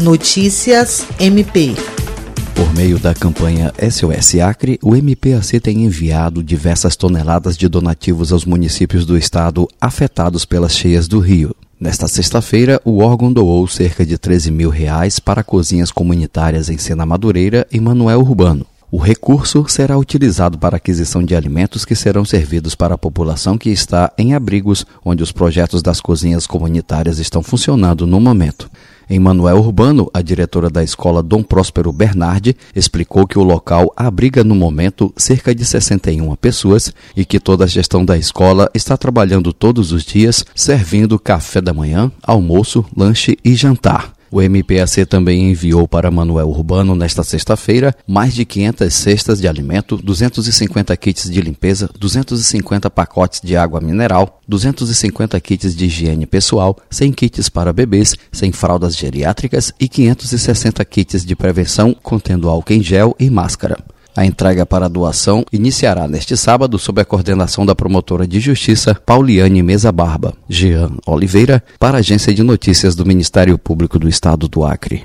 Notícias MP. Por meio da campanha SOS Acre, o MPAC tem enviado diversas toneladas de donativos aos municípios do estado afetados pelas cheias do rio. Nesta sexta-feira, o órgão doou cerca de 13 mil reais para cozinhas comunitárias em Sena Madureira e Manuel Urbano. O recurso será utilizado para aquisição de alimentos que serão servidos para a população que está em abrigos onde os projetos das cozinhas comunitárias estão funcionando no momento. Em Manuel Urbano, a diretora da escola Dom Próspero Bernardi explicou que o local abriga no momento cerca de 61 pessoas e que toda a gestão da escola está trabalhando todos os dias servindo café da manhã, almoço, lanche e jantar. O MPAC também enviou para Manuel Urbano nesta sexta-feira mais de 500 cestas de alimento, 250 kits de limpeza, 250 pacotes de água mineral, 250 kits de higiene pessoal, 100 kits para bebês, 100 fraldas geriátricas e 560 kits de prevenção contendo álcool em gel e máscara. A entrega para doação iniciará neste sábado sob a coordenação da promotora de justiça Pauliane Mesa Barba, Jean Oliveira, para a Agência de Notícias do Ministério Público do Estado do Acre.